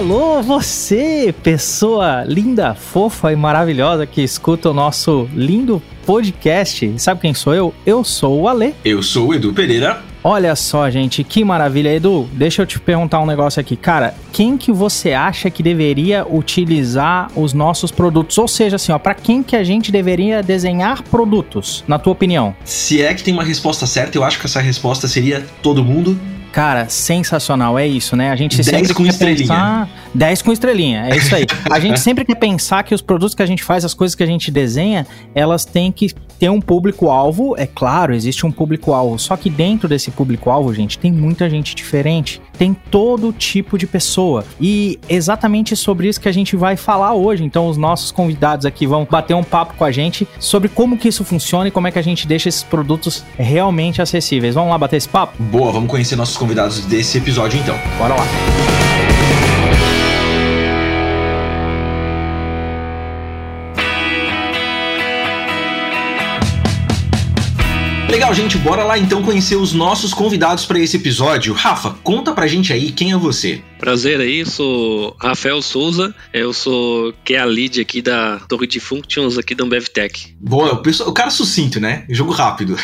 Alô, você, pessoa linda, fofa e maravilhosa que escuta o nosso lindo podcast. Sabe quem sou eu? Eu sou o Ale. Eu sou o Edu Pereira. Olha só, gente, que maravilha. Edu, deixa eu te perguntar um negócio aqui. Cara, quem que você acha que deveria utilizar os nossos produtos? Ou seja, assim, ó, para quem que a gente deveria desenhar produtos, na tua opinião? Se é que tem uma resposta certa, eu acho que essa resposta seria todo mundo Cara, sensacional, é isso, né? A gente 10 sempre com estrelinha. pensar 10 com estrelinha, é isso aí. a gente sempre quer pensar que os produtos que a gente faz, as coisas que a gente desenha, elas têm que ter um público-alvo, é claro, existe um público-alvo, só que dentro desse público-alvo, gente, tem muita gente diferente, tem todo tipo de pessoa. E exatamente sobre isso que a gente vai falar hoje. Então, os nossos convidados aqui vão bater um papo com a gente sobre como que isso funciona e como é que a gente deixa esses produtos realmente acessíveis. Vamos lá bater esse papo? Boa, vamos conhecer nossos convidados desse episódio então. Bora lá. Legal, gente, bora lá então conhecer os nossos convidados para esse episódio. Rafa, conta pra gente aí quem é você. Prazer aí, sou Rafael Souza, eu sou que é a lead aqui da Torre de Functions aqui da Ambev Tech. Boa, o, pessoal, o cara sucinto, né? Jogo rápido.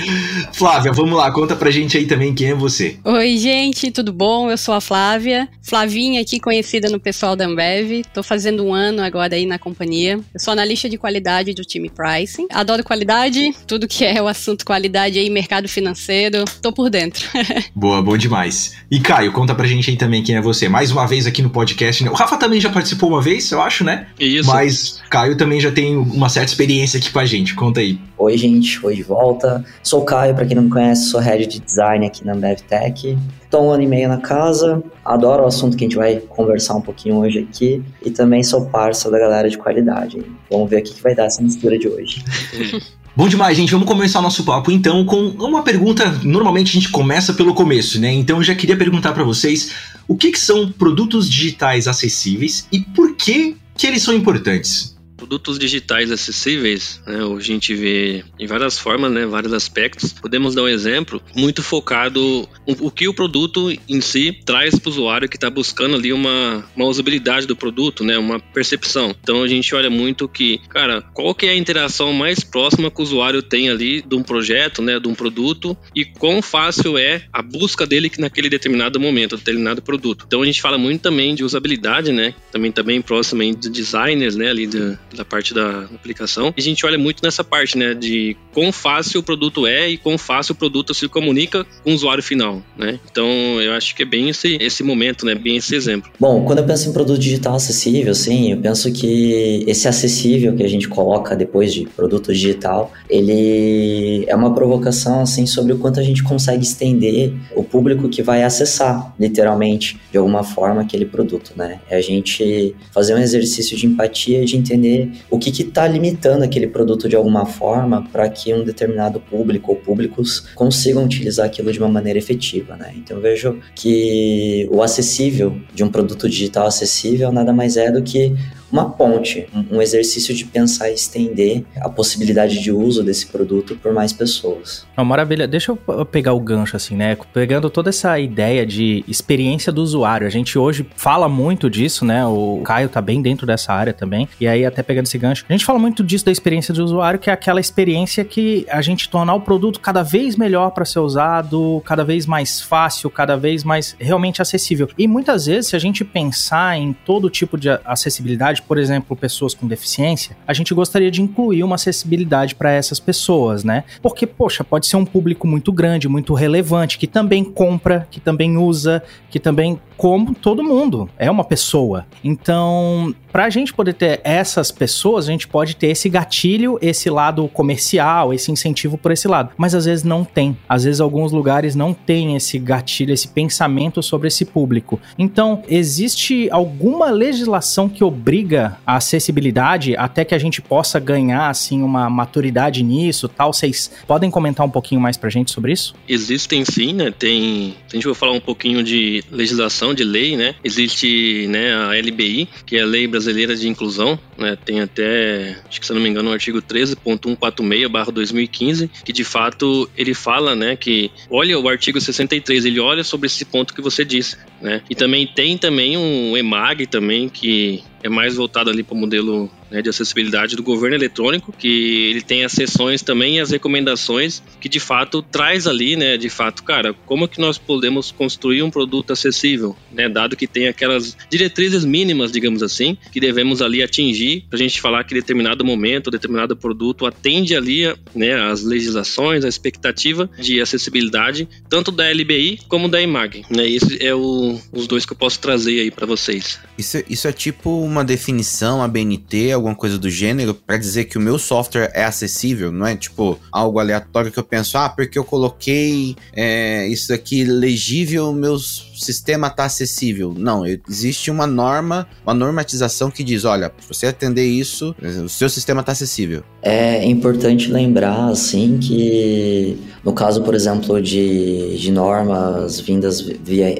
Flávia, vamos lá, conta pra gente aí também quem é você. Oi, gente, tudo bom? Eu sou a Flávia, Flavinha aqui, conhecida no pessoal da Ambev. Tô fazendo um ano agora aí na companhia. Eu sou analista de qualidade do time Pricing. Adoro qualidade, tudo que é o assunto qualidade aí, mercado financeiro, tô por dentro. Boa, bom demais. E Caio, conta pra gente aí também quem é você. Mais uma vez aqui no podcast, né? O Rafa também já participou uma vez, eu acho, né? Isso. Mas Caio também já tem uma certa experiência aqui com a gente. Conta aí. Oi, gente. Oi de volta. Sou o Caio, pra quem não me conhece, sou head de design aqui na Ambev Tech. Tô um ano e meio na casa, adoro o assunto que a gente vai conversar um pouquinho hoje aqui e também sou parça da galera de qualidade. Vamos ver o que vai dar essa mistura de hoje. Bom demais, gente. Vamos começar nosso papo então com uma pergunta. Normalmente a gente começa pelo começo, né? Então eu já queria perguntar para vocês o que, que são produtos digitais acessíveis e por que, que eles são importantes produtos digitais acessíveis, né, a gente vê em várias formas, né, vários aspectos. Podemos dar um exemplo muito focado o, que o produto em si traz para o usuário que está buscando ali uma, uma usabilidade do produto, né, uma percepção. Então a gente olha muito que, cara, qual que é a interação mais próxima que o usuário tem ali de um projeto, né, de um produto e quão fácil é a busca dele naquele determinado momento, determinado produto. Então a gente fala muito também de usabilidade, né, também também próximo de designers, né, ali da parte da aplicação. E a gente olha muito nessa parte, né, de quão fácil o produto é e quão fácil o produto se comunica com o usuário final, né? Então, eu acho que é bem esse, esse momento, né, bem esse exemplo. Bom, quando eu penso em produto digital acessível, sim, eu penso que esse acessível que a gente coloca depois de produto digital, ele é uma provocação, assim, sobre o quanto a gente consegue estender o público que vai acessar, literalmente, de alguma forma, aquele produto, né? É a gente fazer um exercício de empatia, de entender o que está limitando aquele produto de alguma forma para que um determinado público ou públicos consigam utilizar aquilo de uma maneira efetiva, né? Então eu vejo que o acessível de um produto digital acessível nada mais é do que uma ponte, um exercício de pensar e estender a possibilidade de uso desse produto por mais pessoas. Oh, maravilha. Deixa eu pegar o gancho assim, né? Pegando toda essa ideia de experiência do usuário. A gente hoje fala muito disso, né? O Caio tá bem dentro dessa área também. E aí, até pegando esse gancho, a gente fala muito disso da experiência do usuário, que é aquela experiência que a gente tornar o produto cada vez melhor para ser usado, cada vez mais fácil, cada vez mais realmente acessível. E muitas vezes, se a gente pensar em todo tipo de acessibilidade, por exemplo, pessoas com deficiência, a gente gostaria de incluir uma acessibilidade para essas pessoas, né? Porque, poxa, pode ser um público muito grande, muito relevante, que também compra, que também usa, que também, como todo mundo, é uma pessoa. Então, para a gente poder ter essas pessoas, a gente pode ter esse gatilho, esse lado comercial, esse incentivo por esse lado. Mas às vezes não tem. Às vezes alguns lugares não tem esse gatilho, esse pensamento sobre esse público. Então, existe alguma legislação que obriga a acessibilidade até que a gente possa ganhar assim uma maturidade nisso, tal? Vocês podem comentar um pouquinho mais pra gente sobre isso? Existem sim, né? Tem, a gente vai falar um pouquinho de legislação, de lei, né? Existe, né, a LBI, que é a Lei Brasileira Brasileira de Inclusão, né? Tem até, acho que se não me engano, o artigo 13.146/2015, que de fato ele fala, né, que olha o artigo 63, ele olha sobre esse ponto que você disse, né? E também tem também um EMAG também que é mais voltado ali para o modelo né, de acessibilidade do governo eletrônico, que ele tem as sessões também e as recomendações que de fato traz ali, né, de fato, cara, como que nós podemos construir um produto acessível, né, dado que tem aquelas diretrizes mínimas, digamos assim, que devemos ali atingir para a gente falar que determinado momento, determinado produto atende ali, né, as legislações, a expectativa de acessibilidade, tanto da LBI como da IMAG, né, esse é o, os dois que eu posso trazer aí para vocês. Isso, isso é tipo uma definição, a BNT, alguma coisa do gênero, para dizer que o meu software é acessível, não é tipo algo aleatório que eu penso, ah, porque eu coloquei é, isso aqui legível, meu sistema tá acessível. Não, existe uma norma, uma normatização que diz, olha, se você atender isso, o seu sistema tá acessível. É importante lembrar, assim, que no caso, por exemplo, de, de normas vindas via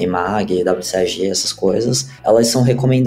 EMAG, WCAG, essas coisas, elas são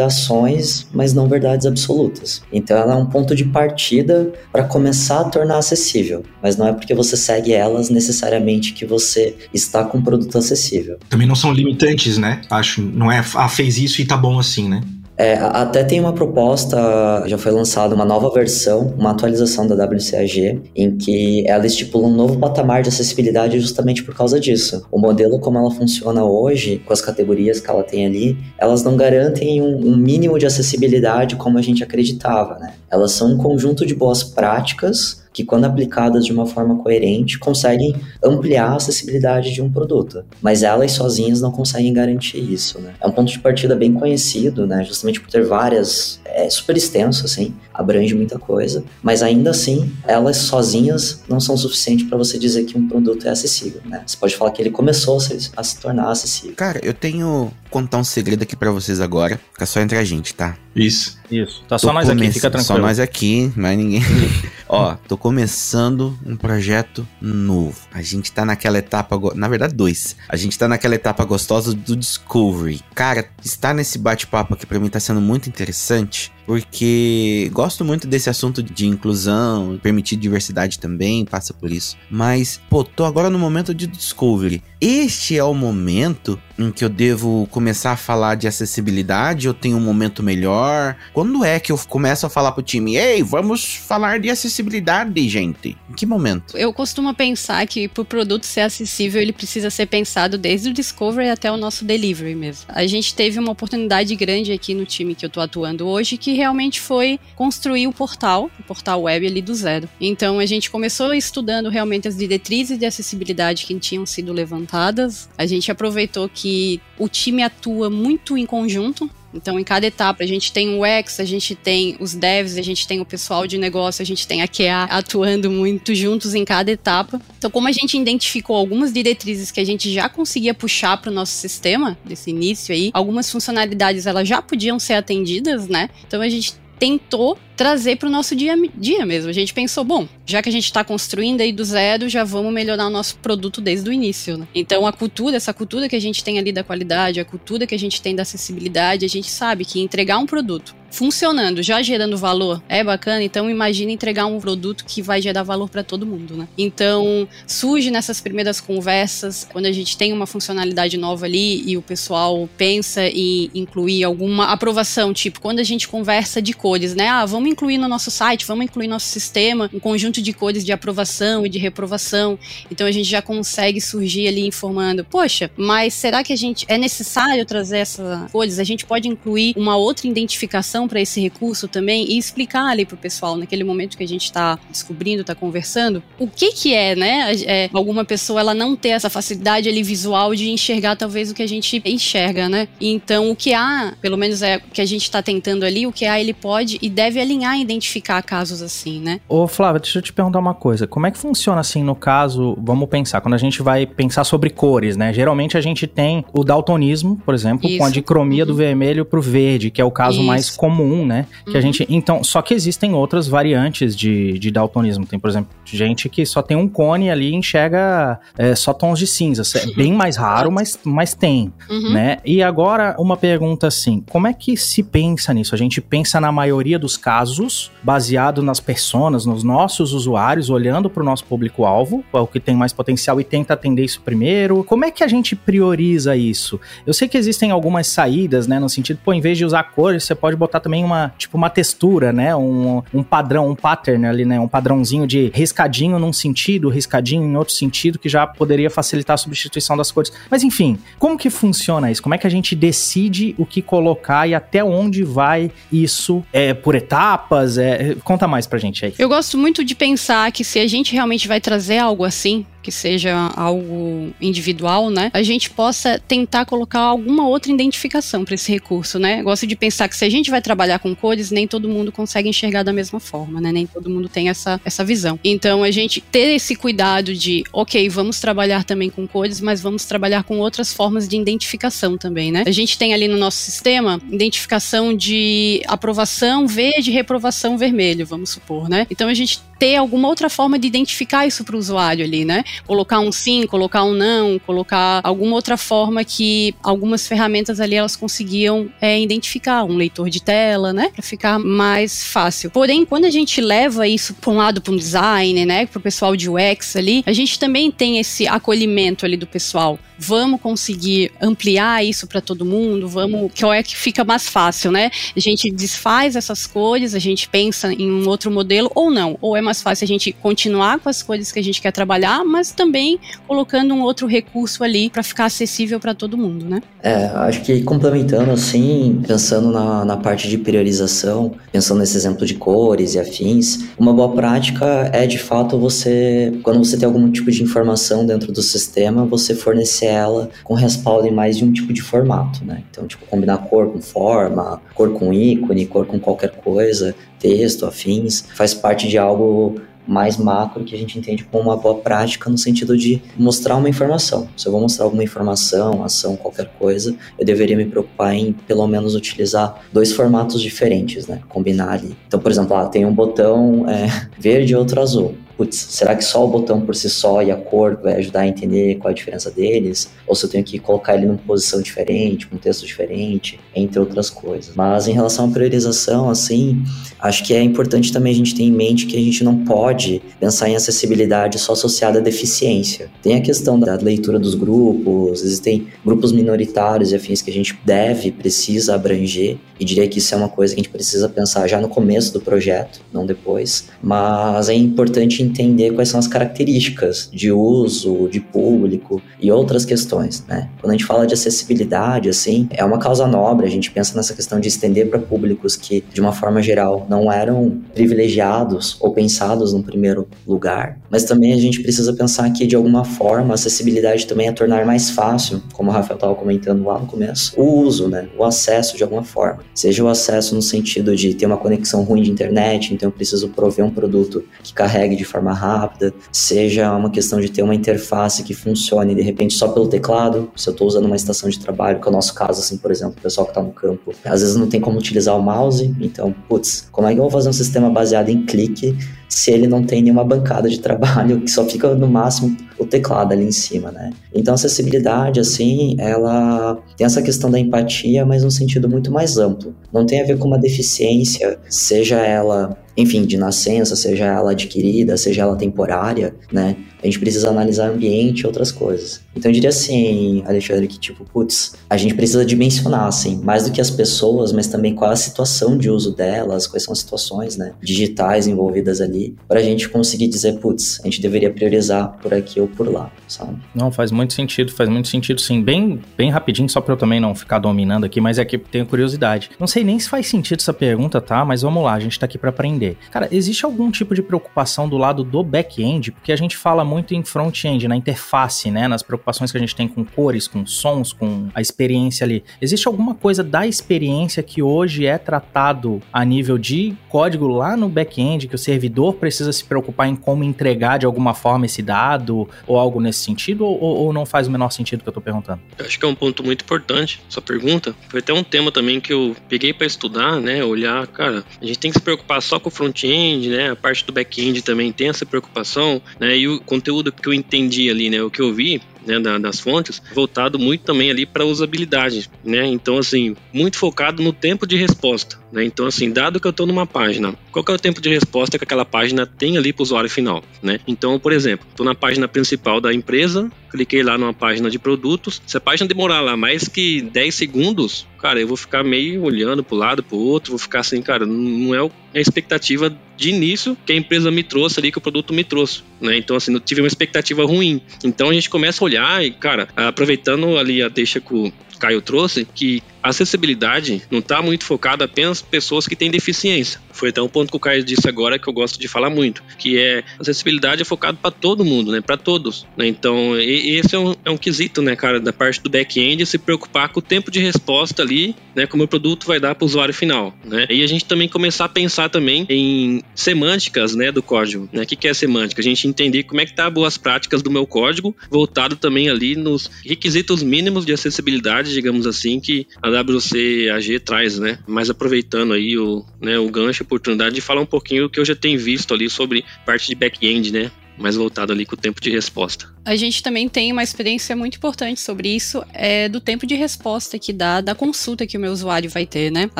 recomendações, mas não verdades absolutas. Então, ela é um ponto de partida para começar a tornar acessível, mas não é porque você segue elas necessariamente que você está com um produto acessível. Também não são limitantes, né? Acho, não é, ah, fez isso e tá bom assim, né? É, até tem uma proposta, já foi lançada uma nova versão, uma atualização da WCAG, em que ela estipula um novo patamar de acessibilidade justamente por causa disso. O modelo como ela funciona hoje, com as categorias que ela tem ali, elas não garantem um, um mínimo de acessibilidade como a gente acreditava, né? Elas são um conjunto de boas práticas que, quando aplicadas de uma forma coerente, conseguem ampliar a acessibilidade de um produto. Mas elas sozinhas não conseguem garantir isso, né? É um ponto de partida bem conhecido, né? Justamente por ter várias... É super extenso, assim, abrange muita coisa, mas ainda assim, elas sozinhas não são suficientes para você dizer que um produto é acessível, né? Você pode falar que ele começou a se tornar acessível. Cara, eu tenho contar um segredo aqui para vocês agora, fica só entre a gente, tá? Isso. Isso. Tá só tô nós aqui, fica tranquilo. Só nós aqui, mais ninguém. Ó, tô começando um projeto novo. A gente tá naquela etapa, na verdade, dois. A gente tá naquela etapa gostosa do discovery. Cara, estar nesse bate-papo aqui para mim tá sendo muito interessante porque gosto muito desse assunto de inclusão, permitir diversidade também, passa por isso. Mas, pô, tô agora no momento de discovery. Este é o momento em que eu devo começar a falar de acessibilidade? Eu tenho um momento melhor? Quando é que eu começo a falar pro time, ei, vamos falar de acessibilidade, gente? Em que momento? Eu costumo pensar que pro produto ser acessível, ele precisa ser pensado desde o discovery até o nosso delivery mesmo. A gente teve uma oportunidade grande aqui no time que eu tô atuando hoje que realmente foi construir o portal, o portal web ali do zero. Então a gente começou estudando realmente as diretrizes de acessibilidade que tinham sido levantadas. A gente aproveitou que o time atua muito em conjunto, então, em cada etapa, a gente tem o UX, a gente tem os devs, a gente tem o pessoal de negócio, a gente tem a QA atuando muito juntos em cada etapa. Então, como a gente identificou algumas diretrizes que a gente já conseguia puxar para o nosso sistema, desse início aí, algumas funcionalidades elas já podiam ser atendidas, né? Então, a gente tentou trazer para o nosso dia a dia mesmo. A gente pensou, bom, já que a gente está construindo aí do zero, já vamos melhorar o nosso produto desde o início. Né? Então a cultura, essa cultura que a gente tem ali da qualidade, a cultura que a gente tem da acessibilidade, a gente sabe que entregar um produto funcionando, já gerando valor, é bacana. Então imagine entregar um produto que vai gerar valor para todo mundo, né? Então surge nessas primeiras conversas, quando a gente tem uma funcionalidade nova ali e o pessoal pensa em incluir alguma aprovação, tipo quando a gente conversa de cores, né? Ah, vamos incluir no nosso site, vamos incluir no nosso sistema um conjunto de cores de aprovação e de reprovação. Então a gente já consegue surgir ali informando, poxa, mas será que a gente é necessário trazer essas cores? A gente pode incluir uma outra identificação para esse recurso também e explicar ali pro pessoal, naquele momento que a gente está descobrindo, está conversando, o que que é, né? É, alguma pessoa ela não ter essa facilidade ali visual de enxergar talvez o que a gente enxerga, né? Então o que há, pelo menos é o que a gente está tentando ali, o que há ele pode e deve alinhar e identificar casos assim, né? Ô Flávia, deixa eu te perguntar uma coisa. Como é que funciona assim no caso, vamos pensar, quando a gente vai pensar sobre cores, né? Geralmente a gente tem o daltonismo, por exemplo, Isso. com a dicromia uhum. do vermelho pro verde, que é o caso Isso. mais comum comum, né? Que a Uhum. gente. Então, só que existem outras variantes de, de daltonismo. Tem, por exemplo, gente que só tem um cone ali e enxerga é, só tons de cinza. É bem mais raro, mas, mas tem, Uhum. né? E agora, uma pergunta assim: como é que se pensa nisso? A gente pensa na maioria dos casos, baseado nas personas, nos nossos usuários, olhando para o nosso público-alvo, qual que tem mais potencial e tenta atender isso primeiro. Como é que a gente prioriza isso? Eu sei que existem algumas saídas, né? No sentido, pô, em vez de usar cores, você pode botar também uma, tipo, uma textura, né? Um, um padrão, um pattern ali, né? Um padrãozinho de riscadinho num sentido, riscadinho em outro sentido, que já poderia facilitar a substituição das cores. Mas enfim, como que funciona isso? Como é que a gente decide o que colocar e até onde vai isso? É por etapas? É... Conta mais pra gente aí. Eu gosto muito de pensar que se a gente realmente vai trazer algo assim, que seja algo individual, né? A gente possa tentar colocar alguma outra identificação para esse recurso, né? Gosto de pensar que se a gente vai trabalhar com cores, nem todo mundo consegue enxergar da mesma forma, né? Nem todo mundo tem essa, essa visão. Então a gente ter esse cuidado de, ok, vamos trabalhar também com cores, mas vamos trabalhar com outras formas de identificação também, né? A gente tem ali no nosso sistema identificação de aprovação verde, reprovação vermelho, vamos supor, né? Então a gente ter alguma outra forma de identificar isso para o usuário ali, né? Colocar um sim, colocar um não, colocar alguma outra forma que algumas ferramentas ali elas conseguiam é, identificar, um leitor de tela, né? Para ficar mais fácil. Porém, quando a gente leva isso para um lado, para um design, né? Para o pessoal de UX ali, a gente também tem esse acolhimento ali do pessoal. Vamos conseguir ampliar isso para todo mundo, vamos. Que é que fica mais fácil, né? A gente desfaz essas cores, a gente pensa em um outro modelo ou não. Ou é mais fácil a gente continuar com as cores que a gente quer trabalhar, mas também colocando um outro recurso ali para ficar acessível para todo mundo, né? É, acho que complementando assim, pensando na, na parte de priorização, pensando nesse exemplo de cores e afins, uma boa prática é de fato você, quando você tem algum tipo de informação dentro do sistema, você fornecer ela com respaldo em mais de um tipo de formato, né? Então, tipo, combinar cor com forma, cor com ícone, cor com qualquer coisa, texto, afins, faz parte de algo mais macro que a gente entende como uma boa prática no sentido de mostrar uma informação. Se eu vou mostrar alguma informação, ação, qualquer coisa, eu deveria me preocupar em pelo menos utilizar dois formatos diferentes, né? Combinar ali. Então, por exemplo, ah, tem um botão é, verde e outro azul. Putz, será que só o botão por si só e a cor vai ajudar a entender qual é a diferença deles? Ou se eu tenho que colocar ele numa posição diferente, com um texto diferente, entre outras coisas. Mas em relação à priorização, assim, acho que é importante também a gente ter em mente que a gente não pode pensar em acessibilidade só associada à deficiência. Tem a questão da leitura dos grupos, existem grupos minoritários e afins que a gente deve, precisa abranger, e diria que isso é uma coisa que a gente precisa pensar já no começo do projeto, não depois. Mas é importante entender quais são as características de uso, de público e outras questões, né? Quando a gente fala de acessibilidade, assim, é uma causa nobre, a gente pensa nessa questão de estender para públicos que, de uma forma geral, não eram privilegiados ou pensados no primeiro lugar, mas também a gente precisa pensar que, de alguma forma, a acessibilidade também é tornar mais fácil, como o Rafael estava comentando lá no começo, o uso, né? O acesso de alguma forma. Seja o acesso no sentido de ter uma conexão ruim de internet, então eu preciso prover um produto que carregue de forma rápida, seja uma questão de ter uma interface que funcione de repente só pelo teclado, se eu estou usando uma estação de trabalho, que é o nosso caso, assim, por exemplo, o pessoal que está no campo, às vezes não tem como utilizar o mouse, então, putz, como é que eu vou fazer um sistema baseado em clique se ele não tem nenhuma bancada de trabalho, que só fica no máximo o teclado ali em cima, né? Então, a acessibilidade, assim, ela tem essa questão da empatia, mas num sentido muito mais amplo. Não tem a ver com uma deficiência, seja ela, enfim, de nascença, seja ela adquirida, seja ela temporária, né? A gente precisa analisar ambiente e outras coisas. Então eu diria assim, Alexandre, que tipo, putz, a gente precisa dimensionar, assim, mais do que as pessoas, mas também qual é a situação de uso delas, quais são as situações, né, digitais envolvidas ali, para a gente conseguir dizer, putz, a gente deveria priorizar por aqui ou por lá, sabe? Não, faz muito sentido, faz muito sentido sim. Bem, bem rapidinho, só para eu também não ficar dominando aqui, mas é que tenho curiosidade. Não sei nem se faz sentido essa pergunta, tá? Mas vamos lá, a gente tá aqui para aprender. Cara, existe algum tipo de preocupação do lado do back-end? Porque a gente fala muito em front-end, na interface, né? Nas preocupações que a gente tem com cores, com sons, com a experiência ali. Existe alguma coisa da experiência que hoje é tratado a nível de código lá no back-end, que o servidor precisa se preocupar em como entregar de alguma forma esse dado ou algo nesse sentido, ou, ou não faz o menor sentido que eu tô perguntando? Eu acho que é um ponto muito importante, sua pergunta. Foi até um tema também que eu peguei para estudar, né? Olhar, cara, a gente tem que se preocupar só com o front-end, né? A parte do back-end também tem essa preocupação, né? E o conteúdo que eu entendi ali, né? O que eu vi, né, da, das fontes, voltado muito também ali para usabilidade, né? Então, assim, muito focado no tempo de resposta, né? Então, assim, dado que eu estou numa página, qual é o tempo de resposta que aquela página tem ali para o usuário final, né? Então, por exemplo, estou na página principal da empresa, cliquei lá numa página de produtos, se a página demorar lá mais que 10 segundos, cara, eu vou ficar meio olhando para o lado, para o outro, vou ficar assim, cara, não é a expectativa de início que a empresa me trouxe ali, que o produto me trouxe, né? Então, assim, eu tive uma expectativa ruim. Então, a gente começa a olhar e, cara, aproveitando ali a deixa que o Caio trouxe, que a acessibilidade não está muito focada apenas pessoas que têm deficiência. Foi até um ponto que o Caio disse agora que eu gosto de falar muito, que é acessibilidade é focado para todo mundo, né? Para todos. Né? Então, esse é um, é um quesito, né, cara, da parte do back-end, se preocupar com o tempo de resposta ali, né, como o produto vai dar para o usuário final, né? E a gente também começar a pensar também em semânticas, né, do código, né? O que, que é semântica? A gente entender como é que tá boas práticas do meu código, voltado também ali nos requisitos mínimos de acessibilidade, digamos assim, que a WCAG traz, né? Mas aproveitando aí o, né, o gancho, a oportunidade de falar um pouquinho do que eu já tenho visto ali sobre parte de back-end, né? mais voltado ali com o tempo de resposta. A gente também tem uma experiência muito importante sobre isso, é do tempo de resposta que dá da consulta que o meu usuário vai ter, né? A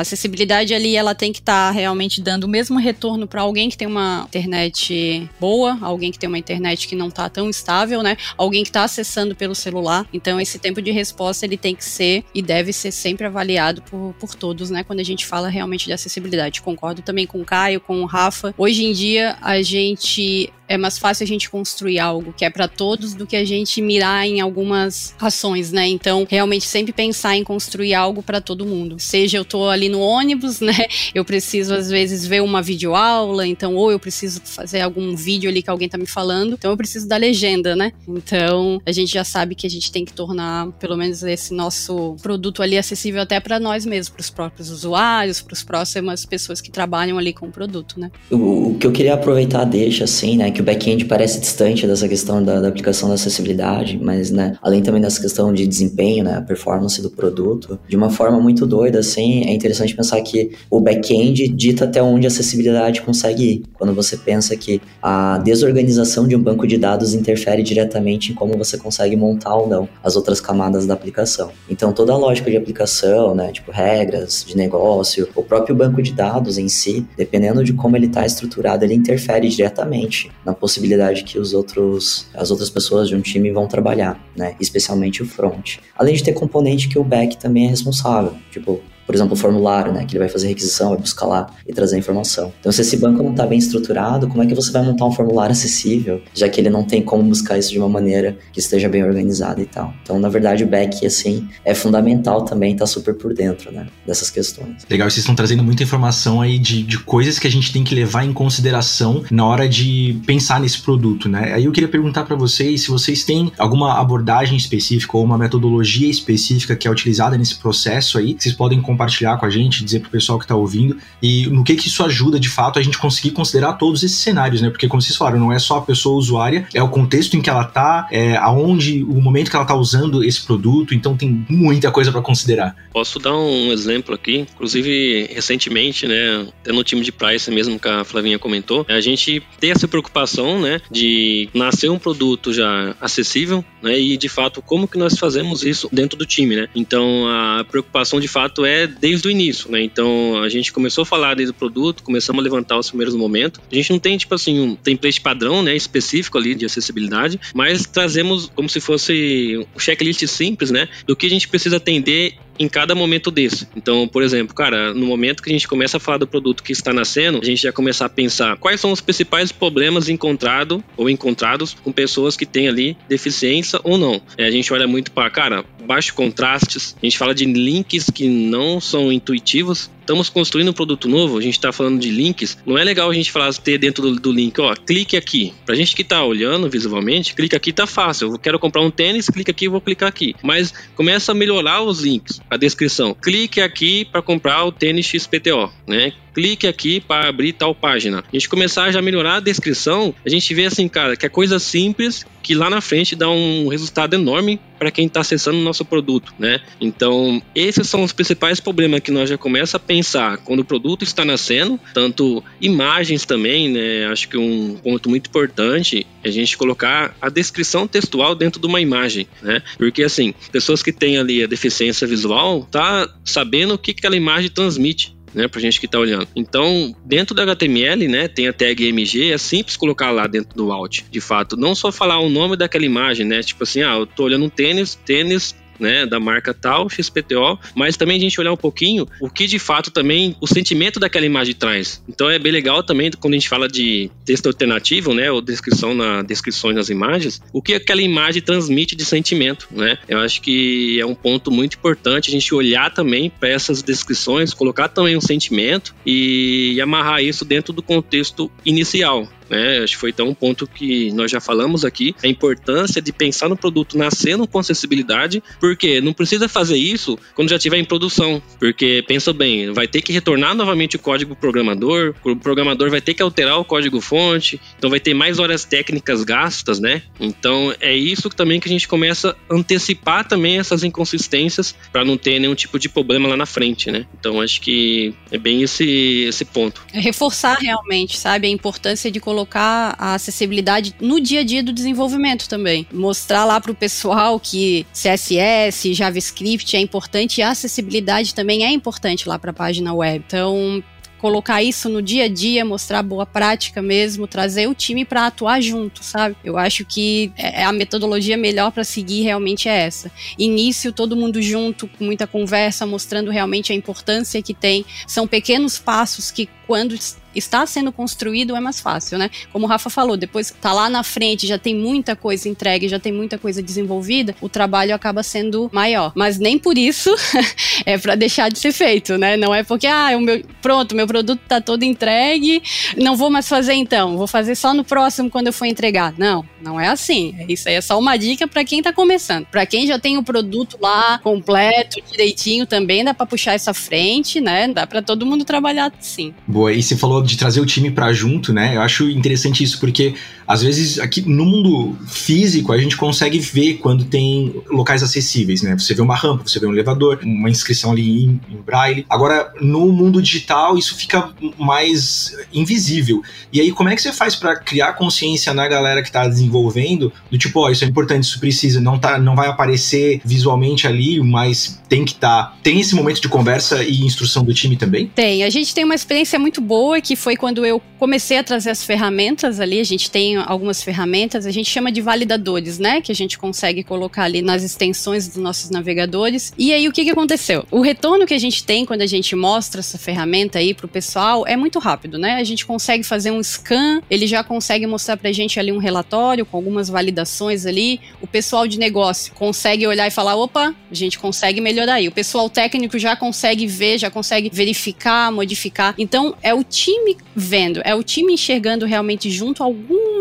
acessibilidade ali, ela tem que estar tá realmente dando o mesmo retorno para alguém que tem uma internet boa, alguém que tem uma internet que não está tão estável, né? Alguém que está acessando pelo celular. Então, esse tempo de resposta, ele tem que ser e deve ser sempre avaliado por, por todos, né? Quando a gente fala realmente de acessibilidade. Concordo também com o Caio, com o Rafa. Hoje em dia, a gente é mais fácil a gente construir algo que é para todos do que a gente mirar em algumas ações, né? Então, realmente sempre pensar em construir algo para todo mundo. Seja eu tô ali no ônibus, né? Eu preciso às vezes ver uma videoaula, então ou eu preciso fazer algum vídeo ali que alguém tá me falando, então eu preciso da legenda, né? Então, a gente já sabe que a gente tem que tornar pelo menos esse nosso produto ali acessível até para nós mesmos, para os próprios usuários, para as próximas pessoas que trabalham ali com o produto, né? O, que eu queria aproveitar deixa assim, né, que o back-end parece distante dessa questão da, da, aplicação da acessibilidade, mas, né, além também dessa questão de desempenho, né, performance do produto, de uma forma muito doida, assim, é interessante pensar que o back-end dita até onde a acessibilidade consegue ir. Quando você pensa que a desorganização de um banco de dados interfere diretamente em como você consegue montar ou não as outras camadas da aplicação. Então, toda a lógica de aplicação, né, tipo regras de negócio, o próprio banco de dados em si, dependendo de como ele está estruturado, ele interfere diretamente na possibilidade que os outros, as outras pessoas de um time vão trabalhar, né? Especialmente o front. Além de ter componente que o back também é responsável, tipo por exemplo, o formulário, né, que ele vai fazer requisição, vai buscar lá e trazer a informação. Então, se esse banco não está bem estruturado, como é que você vai montar um formulário acessível, já que ele não tem como buscar isso de uma maneira que esteja bem organizada e tal. Então, na verdade, o back, assim, é fundamental também estar tá super por dentro, né, dessas questões. Legal, vocês estão trazendo muita informação aí de, de coisas que a gente tem que levar em consideração na hora de pensar nesse produto, né? Aí eu queria perguntar para vocês se vocês têm alguma abordagem específica ou uma metodologia específica que é utilizada nesse processo aí, vocês podem compartilhar compartilhar com a gente, dizer pro pessoal que tá ouvindo, e no que que isso ajuda de fato a gente conseguir considerar todos esses cenários, né? Porque como vocês falaram, não é só a pessoa usuária, é o contexto em que ela tá, é aonde, o momento que ela tá usando esse produto, então tem muita coisa para considerar. Posso dar um exemplo aqui, inclusive recentemente, né, até no time de price mesmo que a Flavinha comentou, a gente tem essa preocupação, né, de nascer um produto já acessível, né, e de fato como que nós fazemos isso dentro do time, né? Então a preocupação de fato é desde o início, né? Então a gente começou a falar desde o produto, começamos a levantar os primeiros momentos. A gente não tem, tipo assim, um template padrão, né? Específico ali de acessibilidade, mas trazemos como se fosse um checklist simples, né? Do que a gente precisa atender em cada momento desse. Então, por exemplo, cara, no momento que a gente começa a falar do produto que está nascendo, a gente já começa a pensar quais são os principais problemas encontrados ou encontrados com pessoas que têm ali deficiência ou não. É, a gente olha muito para, cara, baixo contrastes, a gente fala de links que não são intuitivos, estamos construindo um produto novo, a gente está falando de links, não é legal a gente falar ter dentro do, do link, ó, clique aqui. Pra gente que está olhando visualmente, clique aqui tá fácil. Eu quero comprar um tênis, clique aqui, vou clicar aqui. Mas começa a melhorar os links, a descrição. Clique aqui para comprar o tênis XPTO, né? Clique aqui para abrir tal página. A gente começar a já melhorar a descrição, a gente vê assim, cara, que é coisa simples que lá na frente dá um resultado enorme para quem está acessando o nosso produto, né? Então, esses são os principais problemas que nós já começa a pensar quando o produto está nascendo, tanto imagens também, né? Acho que um ponto muito importante é a gente colocar a descrição textual dentro de uma imagem, né? Porque assim, pessoas que têm ali a deficiência visual tá sabendo o que aquela imagem transmite né, pra gente que tá olhando. Então, dentro do HTML, né, tem a tag MG, é simples colocar lá dentro do alt, de fato. Não só falar o nome daquela imagem, né, tipo assim, ah, eu tô olhando um tênis, tênis né, da marca tal, XPTO, mas também a gente olhar um pouquinho o que de fato também o sentimento daquela imagem traz. Então é bem legal também quando a gente fala de texto alternativo, né, ou descrição na descrições nas imagens, o que aquela imagem transmite de sentimento, né? Eu acho que é um ponto muito importante a gente olhar também para essas descrições, colocar também um sentimento e, e amarrar isso dentro do contexto inicial, né? Acho que foi então um ponto que nós já falamos aqui, a importância de pensar no produto nascendo com acessibilidade, porque não precisa fazer isso quando já estiver em produção, porque pensa bem, vai ter que retornar novamente o código programador, o programador vai ter que alterar o código fonte, então vai ter mais horas técnicas gastas, né? Então é isso também que a gente começa a antecipar também essas inconsistências para não ter nenhum tipo de problema lá na frente, né? Então acho que é bem esse esse ponto. É reforçar realmente, sabe, a importância de colocar colocar a acessibilidade no dia a dia do desenvolvimento também. Mostrar lá para o pessoal que CSS, JavaScript é importante e a acessibilidade também é importante lá para a página web. Então, colocar isso no dia a dia, mostrar boa prática mesmo, trazer o time para atuar junto, sabe? Eu acho que é, é a metodologia melhor para seguir realmente é essa. Início todo mundo junto, com muita conversa, mostrando realmente a importância que tem. São pequenos passos que quando está sendo construído é mais fácil, né? Como o Rafa falou, depois tá lá na frente, já tem muita coisa entregue, já tem muita coisa desenvolvida, o trabalho acaba sendo maior. Mas nem por isso é para deixar de ser feito, né? Não é porque, ah, o meu, pronto, meu produto tá todo entregue, não vou mais fazer então, vou fazer só no próximo quando eu for entregar. Não, não é assim. Isso aí é só uma dica para quem tá começando. Para quem já tem o produto lá completo, direitinho, também dá para puxar essa frente, né? Dá para todo mundo trabalhar sim. Boa, e você falou de trazer o time para junto, né? Eu acho interessante isso porque às vezes aqui no mundo físico a gente consegue ver quando tem locais acessíveis, né? Você vê uma rampa, você vê um elevador, uma inscrição ali em, em braille. Agora no mundo digital isso fica mais invisível. E aí como é que você faz para criar consciência na galera que está desenvolvendo do tipo, ó, oh, isso é importante, isso precisa, não tá, não vai aparecer visualmente ali, mas tem que estar. Tá. Tem esse momento de conversa e instrução do time também? Tem. A gente tem uma experiência muito boa, que foi quando eu comecei a trazer as ferramentas ali. A gente tem algumas ferramentas, a gente chama de validadores, né? Que a gente consegue colocar ali nas extensões dos nossos navegadores. E aí, o que, que aconteceu? O retorno que a gente tem quando a gente mostra essa ferramenta aí pro pessoal é muito rápido, né? A gente consegue fazer um scan, ele já consegue mostrar pra gente ali um relatório com algumas validações ali. O pessoal de negócio consegue olhar e falar: opa, a gente consegue melhorar aí. O pessoal técnico já consegue ver, já consegue verificar, modificar. Então, é o time vendo, é o time enxergando realmente junto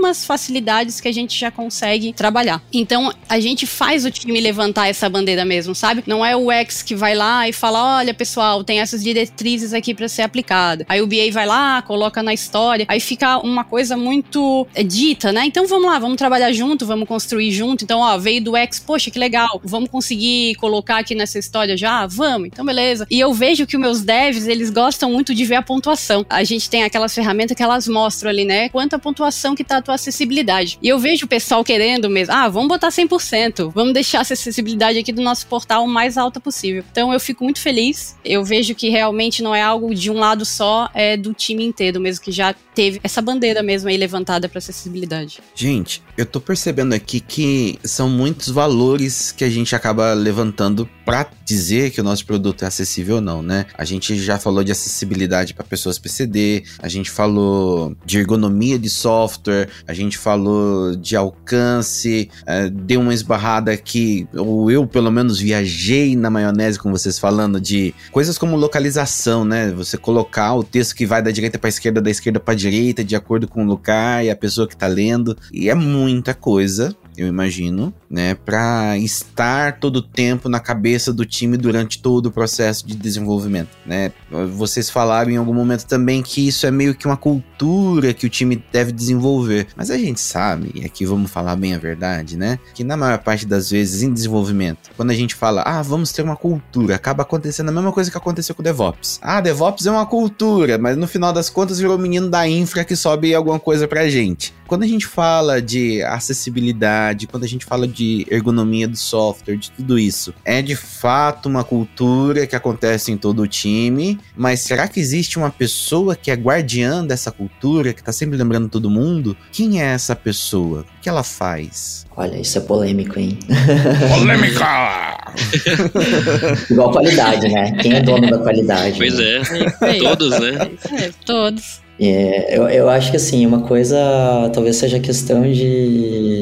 algumas facilidades que a gente já consegue trabalhar. Então, a gente faz o time levantar essa bandeira mesmo, sabe? Não é o X que vai lá e fala: olha, pessoal, tem essas diretrizes aqui para ser aplicada. Aí o BA vai lá, coloca na história, aí fica uma coisa muito é, dita, né? Então vamos lá, vamos trabalhar junto, vamos construir junto. Então, ó, veio do X, poxa, que legal, vamos conseguir colocar aqui nessa história já? Vamos, então beleza. E eu vejo que os meus devs, eles gostam muito de ver a pontuação. A gente tem aquelas ferramentas que elas mostram ali, né? Quanta pontuação que tá a tua acessibilidade. E eu vejo o pessoal querendo mesmo, ah, vamos botar 100%, vamos deixar essa acessibilidade aqui do nosso portal o mais alta possível. Então eu fico muito feliz. Eu vejo que realmente não é algo de um lado só, é do time inteiro mesmo que já teve essa bandeira mesmo aí levantada para acessibilidade. Gente, eu tô percebendo aqui que são muitos valores que a gente acaba levantando para dizer que o nosso produto é acessível ou não, né? A gente já falou de acessibilidade para pessoas PCD, a gente falou de ergonomia de software, a gente falou de alcance, é, deu uma esbarrada aqui, ou eu pelo menos viajei na maionese com vocês falando de coisas como localização, né? Você colocar o texto que vai da direita para esquerda, da esquerda para direita, de acordo com o lugar e a pessoa que tá lendo, e é muita coisa eu imagino, né, para estar todo o tempo na cabeça do time durante todo o processo de desenvolvimento, né? Vocês falaram em algum momento também que isso é meio que uma cultura que o time deve desenvolver, mas a gente sabe, e aqui vamos falar bem a verdade, né, que na maior parte das vezes em desenvolvimento, quando a gente fala, ah, vamos ter uma cultura, acaba acontecendo a mesma coisa que aconteceu com o DevOps. Ah, DevOps é uma cultura, mas no final das contas virou o menino da infra que sobe alguma coisa pra gente. Quando a gente fala de acessibilidade, quando a gente fala de ergonomia do software, de tudo isso, é de fato uma cultura que acontece em todo o time, mas será que existe uma pessoa que é guardiã dessa cultura, que tá sempre lembrando todo mundo? Quem é essa pessoa? O que ela faz? Olha, isso é polêmico, hein? Polêmica! Igual qualidade, né? Quem é dono da qualidade? Pois né? é, todos, né? É, todos. É, eu, eu acho que assim, uma coisa talvez seja questão de.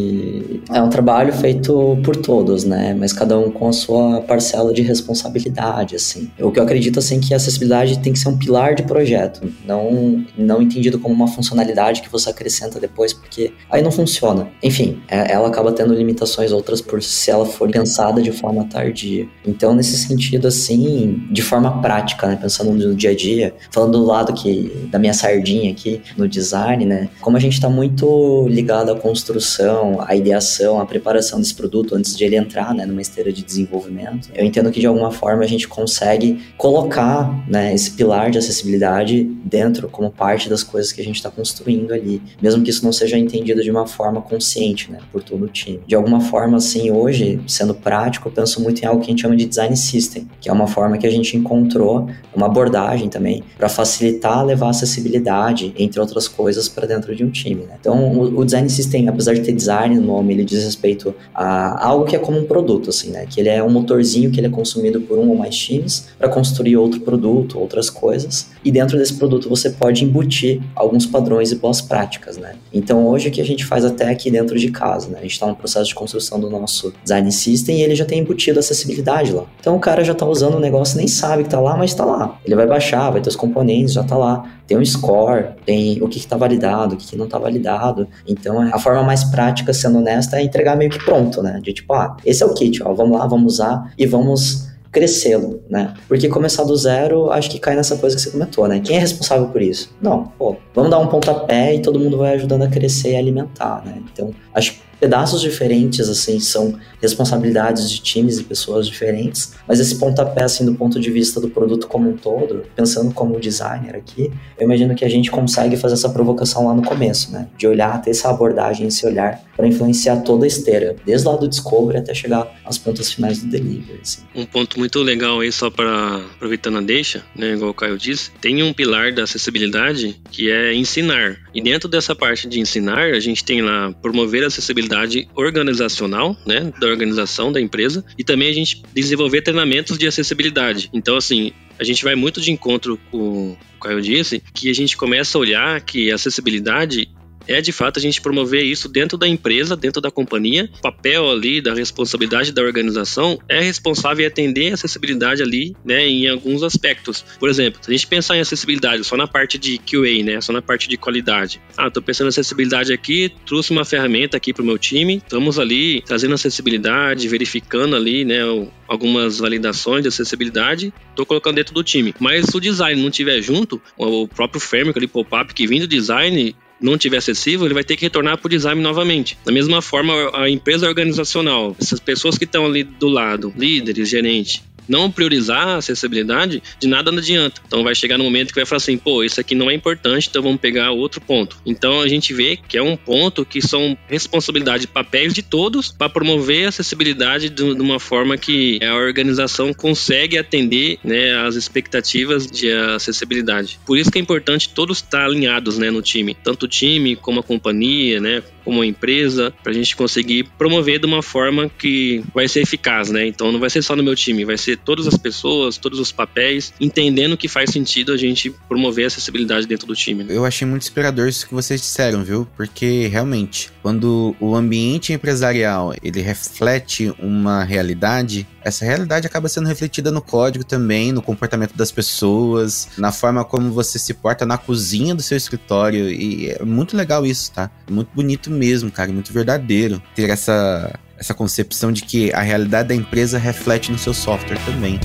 É um trabalho feito por todos, né? Mas cada um com a sua parcela de responsabilidade, assim. O que eu acredito, assim, que a acessibilidade tem que ser um pilar de projeto, não, não entendido como uma funcionalidade que você acrescenta depois, porque aí não funciona. Enfim, é, ela acaba tendo limitações outras por se ela for pensada de forma tardia. Então, nesse sentido, assim, de forma prática, né? Pensando no dia a dia, falando do lado que da minha sardinha sardinha aqui no design, né? Como a gente está muito ligado à construção, à ideação, à preparação desse produto antes de ele entrar, né, numa esteira de desenvolvimento, eu entendo que de alguma forma a gente consegue colocar, né, esse pilar de acessibilidade dentro como parte das coisas que a gente está construindo ali, mesmo que isso não seja entendido de uma forma consciente, né, por todo o time. De alguma forma, assim, hoje, sendo prático, eu penso muito em algo que a gente chama de design system, que é uma forma que a gente encontrou, uma abordagem também, para facilitar levar acessibilidade entre outras coisas, para dentro de um time. Né? Então, o, o, design system, apesar de ter design no nome, ele diz respeito a algo que é como um produto, assim, né? Que ele é um motorzinho que ele é consumido por um ou mais times para construir outro produto, outras coisas. E dentro desse produto você pode embutir alguns padrões e boas práticas, né? Então, hoje o que a gente faz até aqui dentro de casa, né? A gente está no processo de construção do nosso design system e ele já tem embutido acessibilidade lá. Então, o cara já está usando o negócio, nem sabe que está lá, mas está lá. Ele vai baixar, vai ter os componentes, já está lá. Tem um score, tem o que está validado, o que, que não está validado. Então, a forma mais prática, sendo honesta, é entregar meio que pronto, né? De tipo, ah, esse é o kit, ó, vamos lá, vamos usar e vamos crescê-lo, né? Porque começar do zero, acho que cai nessa coisa que você comentou, né? Quem é responsável por isso? Não, pô, vamos dar um pontapé e todo mundo vai ajudando a crescer e alimentar, né? Então, acho que pedaços diferentes, assim, são responsabilidades de times e pessoas diferentes, mas esse pontapé, assim, do ponto de vista do produto como um todo, pensando como designer aqui, eu imagino que a gente consegue fazer essa provocação lá no começo, né? De olhar, ter essa abordagem, esse olhar para influenciar toda a esteira, desde lá do discovery até chegar às pontas finais do delivery. Assim. Um ponto muito legal aí, só para aproveitando a deixa, né, igual o Caio disse, tem um pilar da acessibilidade que é ensinar. E dentro dessa parte de ensinar, a gente tem lá promover a acessibilidade organizacional, né, da organização da empresa, e também a gente desenvolver treinamentos de acessibilidade. Então, assim, a gente vai muito de encontro com o Caio disse, que a gente começa a olhar que a acessibilidade é de fato a gente promover isso dentro da empresa, dentro da companhia. O papel ali da responsabilidade da organização é responsável em atender a acessibilidade ali, né, em alguns aspectos. Por exemplo, se a gente pensar em acessibilidade só na parte de QA, né, só na parte de qualidade. Ah, tô pensando em acessibilidade aqui, trouxe uma ferramenta aqui para o meu time, estamos ali trazendo acessibilidade, verificando ali, né, algumas validações de acessibilidade, estou colocando dentro do time. Mas se o design não tiver junto, o próprio framework ali, pop-up que vem do design, não tiver acessível, ele vai ter que retornar para o design novamente. Da mesma forma, a empresa organizacional, essas pessoas que estão ali do lado, líderes, gerente, não priorizar a acessibilidade, de nada não adianta. Então vai chegar no momento que vai falar assim, pô, isso aqui não é importante, então vamos pegar outro ponto. Então a gente vê que é um ponto que são responsabilidade, papéis de todos para promover a acessibilidade de, uma forma que a organização consegue atender né, as expectativas de acessibilidade. Por isso que é importante todos estar alinhados né, no time, tanto o time como a companhia, né, como empresa, para a gente conseguir promover de uma forma que vai ser eficaz, né? Então não vai ser só no meu time, vai ser todas as pessoas, todos os papéis, entendendo que faz sentido a gente promover a acessibilidade dentro do time. Né? Eu achei muito inspirador isso que vocês disseram, viu? Porque realmente, quando o ambiente empresarial ele reflete uma realidade, essa realidade acaba sendo refletida no código também, no comportamento das pessoas, na forma como você se porta na cozinha do seu escritório. E é muito legal isso, tá? Muito bonito mesmo, cara, muito verdadeiro ter essa, essa concepção de que a realidade da empresa reflete no seu software também.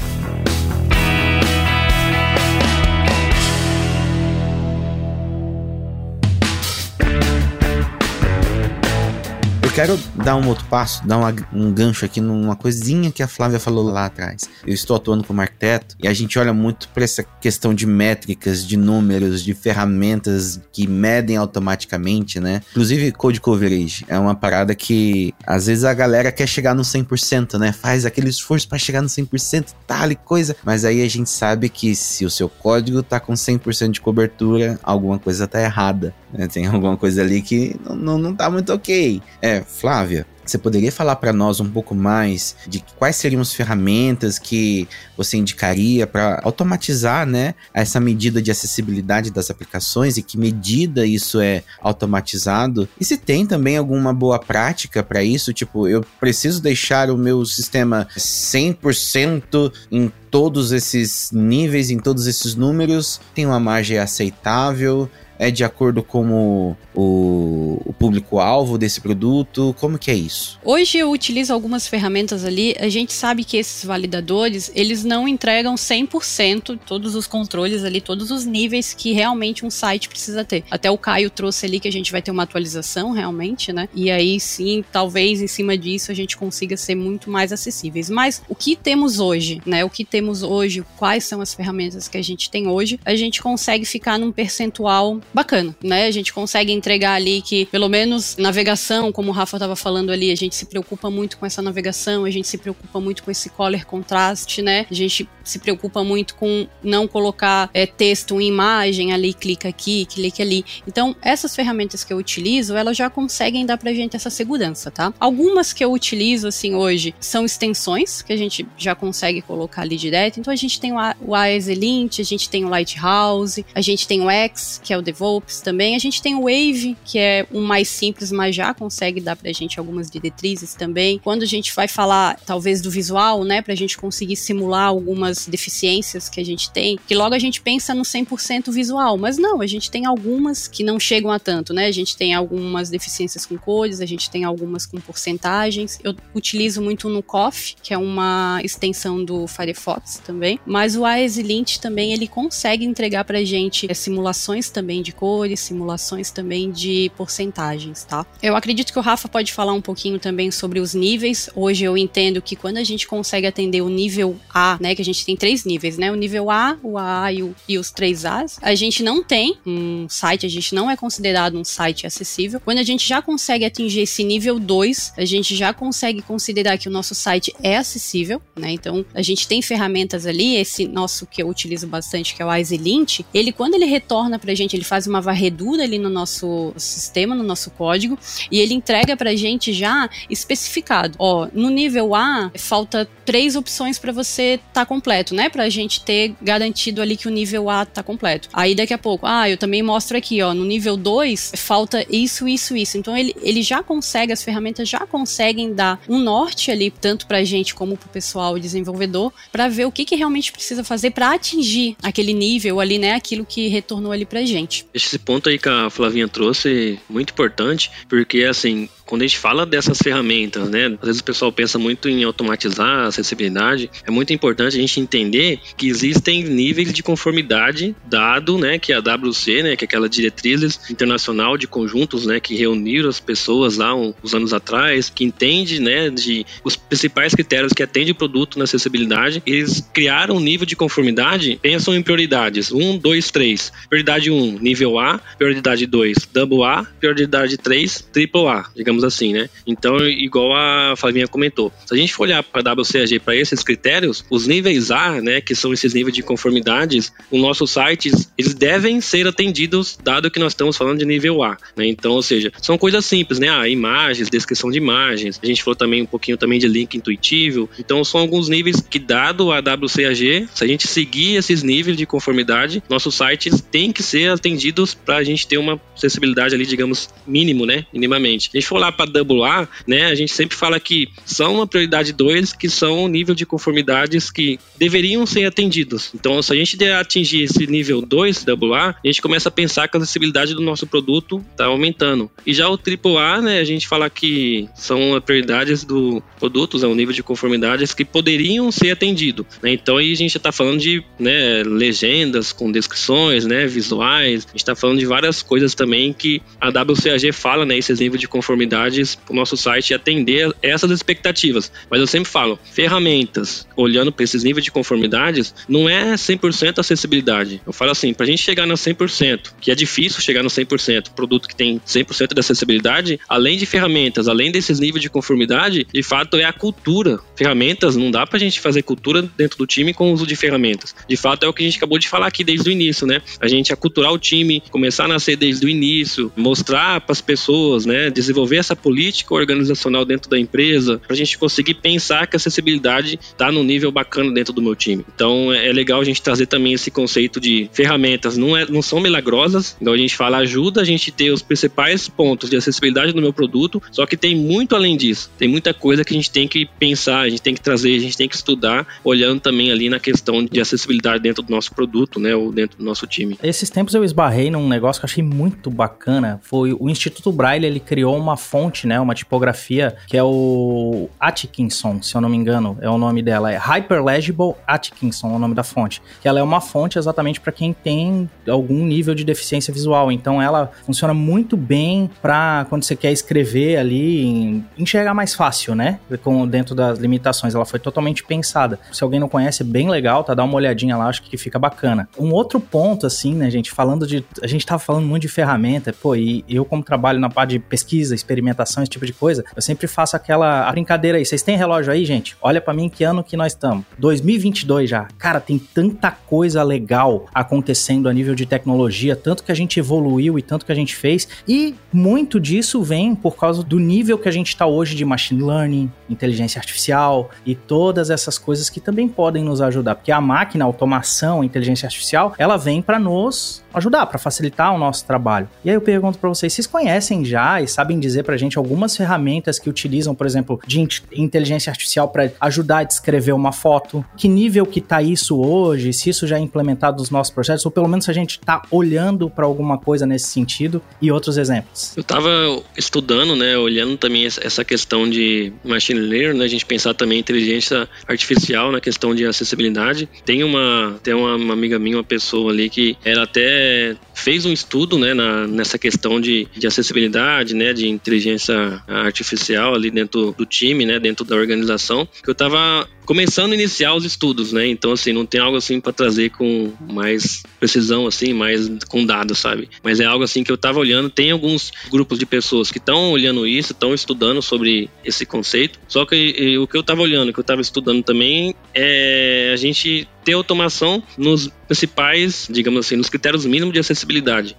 Eu quero dar um outro passo, dar uma, um gancho aqui numa coisinha que a Flávia falou lá atrás. Eu estou atuando como arquiteto e a gente olha muito para essa questão de métricas, de números, de ferramentas que medem automaticamente, né? Inclusive code coverage é uma parada que às vezes a galera quer chegar no 100%, né? Faz aquele esforço para chegar no 100%, tal e coisa, mas aí a gente sabe que se o seu código tá com 100% de cobertura, alguma coisa tá errada. Né? Tem alguma coisa ali que não, não, não tá muito ok. É, Flávia, você poderia falar para nós um pouco mais de quais seriam as ferramentas que você indicaria para automatizar, né, essa medida de acessibilidade das aplicações e que medida isso é automatizado? E se tem também alguma boa prática para isso, tipo, eu preciso deixar o meu sistema 100% em todos esses níveis, em todos esses números, tem uma margem aceitável? É de acordo com o, o público-alvo desse produto? Como que é isso? Hoje eu utilizo algumas ferramentas ali. A gente sabe que esses validadores, eles não entregam 100% todos os controles ali, todos os níveis que realmente um site precisa ter. Até o Caio trouxe ali que a gente vai ter uma atualização realmente, né? E aí sim, talvez em cima disso a gente consiga ser muito mais acessíveis. Mas o que temos hoje, né? O que temos hoje, quais são as ferramentas que a gente tem hoje, a gente consegue ficar num percentual bacana, né? A gente consegue entregar ali que, pelo menos, navegação, como o Rafa estava falando ali, a gente se preocupa muito com essa navegação, a gente se preocupa muito com esse color contraste, né? A gente se preocupa muito com não colocar é, texto em imagem ali, clica aqui, clica ali. Então, essas ferramentas que eu utilizo, elas já conseguem dar pra gente essa segurança, tá? Algumas que eu utilizo, assim, hoje, são extensões, que a gente já consegue colocar ali direto. Então, a gente tem o AES-Lint, a gente tem o Lighthouse, a gente tem o X, que é o DevOps também. A gente tem o Wave, que é um mais simples, mas já consegue dar pra gente algumas diretrizes também. Quando a gente vai falar, talvez, do visual, né, pra gente conseguir simular algumas deficiências que a gente tem, que logo a gente pensa no 100% visual, mas não, a gente tem algumas que não chegam a tanto, né? A gente tem algumas deficiências com cores, a gente tem algumas com porcentagens. Eu utilizo muito no COF, que é uma extensão do Firefox também, mas o AES-Lint também ele consegue entregar pra gente é, simulações também de de cores, simulações também de porcentagens, tá? Eu acredito que o Rafa pode falar um pouquinho também sobre os níveis. Hoje eu entendo que quando a gente consegue atender o nível A, né, que a gente tem três níveis, né, o nível A, o AA e, o, e os três As, a gente não tem um site, a gente não é considerado um site acessível. Quando a gente já consegue atingir esse nível 2, a gente já consegue considerar que o nosso site é acessível, né? Então, a gente tem ferramentas ali, esse nosso que eu utilizo bastante, que é o EasyLint, ele quando ele retorna pra gente, ele faz faz uma varredura ali no nosso sistema, no nosso código, e ele entrega pra gente já especificado. Ó, no nível A, falta três opções para você estar tá completo, né? Pra gente ter garantido ali que o nível A tá completo. Aí daqui a pouco, ah, eu também mostro aqui, ó, no nível 2, falta isso, isso, isso. Então ele, ele já consegue, as ferramentas já conseguem dar um norte ali, tanto pra gente como pro pessoal desenvolvedor, para ver o que, que realmente precisa fazer para atingir aquele nível ali, né? Aquilo que retornou ali pra gente. Esse ponto aí que a Flavinha trouxe é muito importante, porque assim, quando a gente fala dessas ferramentas, né, às vezes o pessoal pensa muito em automatizar a acessibilidade, é muito importante a gente entender que existem níveis de conformidade dado, né, que é a WC, né, que é aquela diretrizes internacional de conjuntos, né, que reuniram as pessoas lá uns anos atrás, que entende, né, de os principais critérios que atende o produto na acessibilidade, eles criaram um nível de conformidade, pensam em prioridades, um, dois, três. Prioridade 1, um, nível A, prioridade 2, double A, prioridade 3, triple A, digamos digamos assim, né? Então, igual a Flavinha comentou, se a gente for olhar para a WCAG para esses critérios, os níveis A, né, que são esses níveis de conformidades, os nossos sites, eles devem ser atendidos, dado que nós estamos falando de nível A, né? Então, ou seja, são coisas simples, né? Ah, imagens, descrição de imagens. A gente falou também um pouquinho também de link intuitivo. Então, são alguns níveis que, dado a WCAG, se a gente seguir esses níveis de conformidade, nossos sites têm que ser atendidos para a gente ter uma acessibilidade ali, digamos, mínimo, né? Minimamente. A gente for lá para Double A, né, a gente sempre fala que são uma prioridade 2, que são o nível de conformidades que deveriam ser atendidos. Então, se a gente atingir esse nível 2, Double A, gente começa a pensar que a acessibilidade do nosso produto está aumentando. E já o Triple A, né, a gente fala que são prioridades do produtos, é um nível de conformidades que poderiam ser atendidos. Né? Então, aí a gente está falando de né, legendas com descrições, né, visuais, a gente está falando de várias coisas também que a WCAG fala, né, níveis de conformidade para o nosso site e atender essas expectativas. Mas eu sempre falo, ferramentas, olhando para esses níveis de conformidades, não é 100% acessibilidade. Eu falo assim, para a gente chegar no 100%, que é difícil chegar no 100%, produto que tem 100% de acessibilidade, além de ferramentas, além desses níveis de conformidade, de fato é a cultura. Ferramentas, não dá para a gente fazer cultura dentro do time com o uso de ferramentas. De fato é o que a gente acabou de falar aqui desde o início, né? A gente aculturar o time, começar a nascer desde o início, mostrar para as pessoas, né, desenvolver essa política organizacional dentro da empresa, para a gente conseguir pensar que a acessibilidade está no nível bacana dentro do meu time. Então é, é legal a gente trazer também esse conceito de ferramentas, não, é, não são milagrosas, então a gente fala ajuda a gente ter os principais pontos de acessibilidade no meu produto, só que tem muito além disso, tem muita coisa que a gente tem que pensar, a gente tem que trazer, a gente tem que estudar, olhando também ali na questão de acessibilidade dentro do nosso produto, né, ou dentro do nosso time. Esses tempos eu esbarrei num negócio que eu achei muito bacana, foi o Instituto Braille, ele criou uma fonte, né, uma tipografia, que é o Atkinson, se eu não me engano, é o nome dela, é Hyperlegible Atkinson, é o nome da fonte. Que ela é uma fonte exatamente para quem tem algum nível de deficiência visual. Então ela funciona muito bem para quando você quer escrever ali, enxergar mais fácil, né? Com, dentro das limitações. Ela foi totalmente pensada. Se alguém não conhece, é bem legal, tá? Dá uma olhadinha lá, acho que fica bacana. Um outro ponto, assim, né, gente, falando de. A gente tava falando muito de ferramenta, pô, e eu, como trabalho na parte de pesquisa, experimentação, esse tipo de coisa, eu sempre faço aquela brincadeira aí. Vocês têm relógio aí, gente? Olha para mim que ano que nós estamos. 2022 já. Cara, tem tanta coisa legal acontecendo a nível de tecnologia, tanto que a gente evoluiu e tanto que a gente fez, e muito disso vem por causa do nível que a gente está hoje de machine learning, inteligência artificial e todas essas coisas que também podem nos ajudar, porque a máquina, a automação, a inteligência artificial, ela vem para nos ajudar, para facilitar o nosso trabalho. E aí eu pergunto para vocês, vocês conhecem já e sabem dizer pra gente algumas ferramentas que utilizam, por exemplo, de inteligência artificial para ajudar a descrever uma foto? Que nível que tá isso hoje? Se isso já é implementado nos nossos projetos ou pelo menos se a gente tá olhando para alguma coisa nesse sentido e outros exemplos? Eu tava estudando, né, olhando também essa questão de machine learning, né, a gente pensar também em inteligência artificial na questão de acessibilidade. Tem uma tem uma amiga minha, uma pessoa ali que ela até David. Fez um estudo né, na, nessa questão de, de acessibilidade, né, de inteligência artificial ali dentro do time, né, dentro da organização, que eu estava começando a iniciar os estudos, né? Então, assim, não tem algo assim para trazer com mais precisão, assim, mais com dados, sabe? Mas é algo assim que eu tava olhando. Tem alguns grupos de pessoas que estão olhando isso, estão estudando sobre esse conceito. Só que e, o que eu tava olhando, que eu tava estudando também, é a gente ter automação nos principais, digamos assim, nos critérios mínimos de acessibilidade.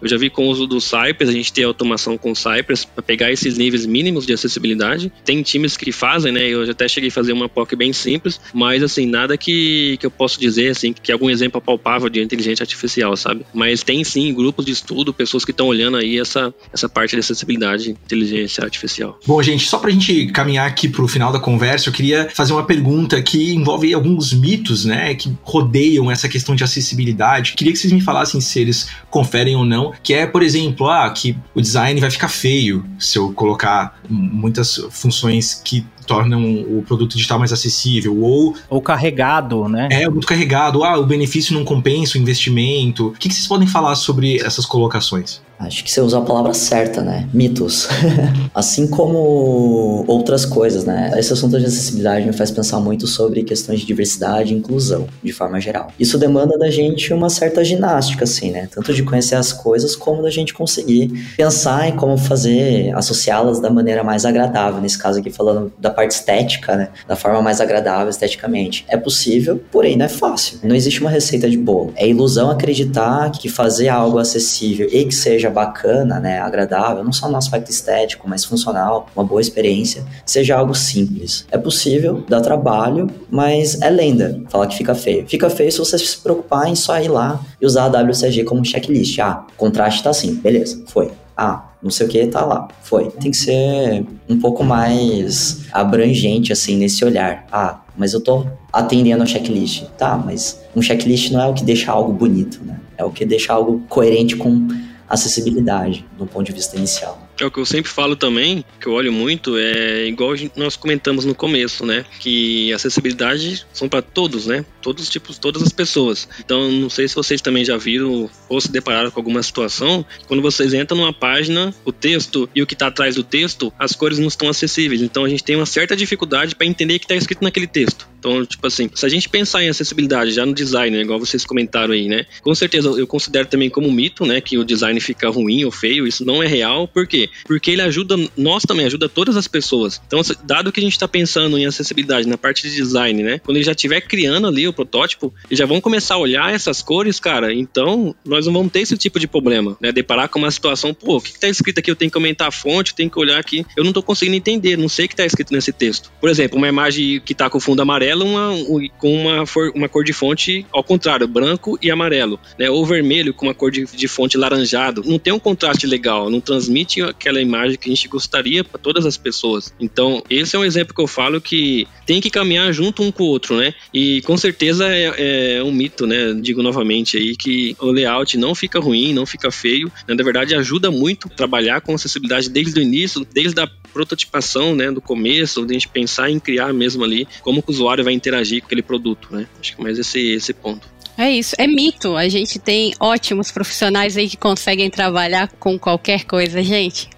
Eu já vi com o uso do Cypress, a gente ter automação com o Cypress para pegar esses níveis mínimos de acessibilidade. Tem times que fazem, né? Eu até cheguei a fazer uma POC bem simples, mas assim, nada que, que eu posso dizer assim, que é algum exemplo palpável de inteligência artificial, sabe? Mas tem sim grupos de estudo, pessoas que estão olhando aí essa, essa parte de acessibilidade de inteligência artificial. Bom, gente, só pra gente caminhar aqui pro final da conversa, eu queria fazer uma pergunta que envolve alguns mitos, né, que rodeiam essa questão de acessibilidade. Queria que vocês me falassem se eles conferem ou não, que é, por exemplo, ah, que o design vai ficar feio se eu colocar muitas funções que tornam o produto digital mais acessível, ou... Ou carregado, né? É, muito carregado. Ah, o benefício não compensa o investimento. O que, que vocês podem falar sobre essas colocações? Acho que você usou a palavra certa, né? Mitos. assim como outras coisas, né? Esse assunto de acessibilidade me faz pensar muito sobre questões de diversidade e inclusão, de forma geral. Isso demanda da gente uma certa ginástica, assim, né? Tanto de conhecer as coisas, como da gente conseguir pensar em como fazer, associá-las da maneira mais agradável. Nesse caso aqui, falando da parte estética, né? Da forma mais agradável esteticamente. É possível, porém não é fácil. Não existe uma receita de bolo. É ilusão acreditar que fazer algo acessível e que seja bacana, né, agradável, não só no aspecto estético, mas funcional, uma boa experiência, seja algo simples. É possível, dá trabalho, mas é lenda falar que fica feio. Fica feio se você se preocupar em só ir lá e usar a WCG como checklist. Ah, contraste tá assim, beleza, foi. Ah, não sei o que, tá lá, foi. Tem que ser um pouco mais abrangente, assim, nesse olhar. Ah, mas eu tô atendendo a checklist. Tá, mas um checklist não é o que deixa algo bonito, né? É o que deixa algo coerente com acessibilidade do ponto de vista inicial. É o que eu sempre falo também, que eu olho muito, é igual nós comentamos no começo, né? Que acessibilidade são para todos, né? Todos os tipos, todas as pessoas. Então, não sei se vocês também já viram ou se depararam com alguma situação, quando vocês entram numa página, o texto e o que está atrás do texto, as cores não estão acessíveis. Então, a gente tem uma certa dificuldade para entender o que está escrito naquele texto. Então, tipo assim, se a gente pensar em acessibilidade já no design, né, igual vocês comentaram aí, né? Com certeza eu considero também como mito, né, que o design fica ruim ou feio, isso não é real. Por quê? Porque ele ajuda, nós também, ajuda todas as pessoas. Então, dado que a gente está pensando em acessibilidade na parte de design, né, quando ele já estiver criando ali o protótipo, eles já vão começar a olhar essas cores, cara, então nós não vamos ter esse tipo de problema, né? Deparar com uma situação, pô, o que, está escrito aqui? Eu tenho que aumentar a fonte, tenho que olhar aqui. Eu não estou conseguindo entender, não sei o que está escrito nesse texto. Por exemplo, uma imagem que está com fundo amarelo amarelo uma, com uma, uma cor de fonte ao contrário, branco e amarelo, né? Ou vermelho com uma cor de, de fonte laranjado. Não tem um contraste legal, não transmite aquela imagem que a gente gostaria para todas as pessoas. Então, esse é um exemplo que eu falo que tem que caminhar junto um com o outro, né? E com certeza é, é um mito, né? Digo novamente aí que o layout não fica ruim, não fica feio. Na verdade, ajuda muito trabalhar com acessibilidade desde o início, desde a prototipação, né? Do começo, de a gente pensar em criar mesmo ali como o usuário vai interagir com aquele produto, né? Acho que mais esse, esse ponto. É isso, é mito. A gente tem ótimos profissionais aí que conseguem trabalhar com qualquer coisa, gente.